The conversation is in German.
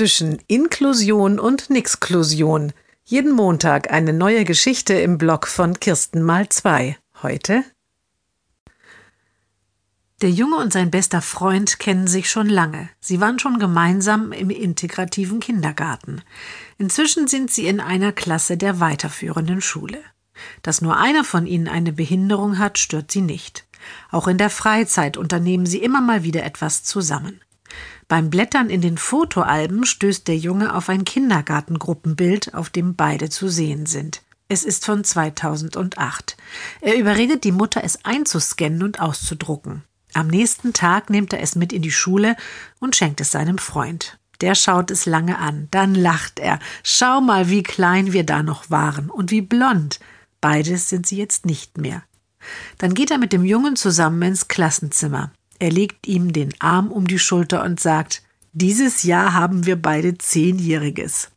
zwischen Inklusion und Nixklusion. Jeden Montag eine neue Geschichte im Blog von Kirsten mal zwei. Heute der Junge und sein bester Freund kennen sich schon lange. Sie waren schon gemeinsam im integrativen Kindergarten. Inzwischen sind sie in einer Klasse der weiterführenden Schule. Dass nur einer von ihnen eine Behinderung hat, stört sie nicht. Auch in der Freizeit unternehmen sie immer mal wieder etwas zusammen. Beim Blättern in den Fotoalben stößt der Junge auf ein Kindergartengruppenbild, auf dem beide zu sehen sind. Es ist von 2008. Er überredet die Mutter, es einzuscannen und auszudrucken. Am nächsten Tag nimmt er es mit in die Schule und schenkt es seinem Freund. Der schaut es lange an, dann lacht er. Schau mal, wie klein wir da noch waren und wie blond. Beides sind sie jetzt nicht mehr. Dann geht er mit dem Jungen zusammen ins Klassenzimmer. Er legt ihm den Arm um die Schulter und sagt, dieses Jahr haben wir beide Zehnjähriges.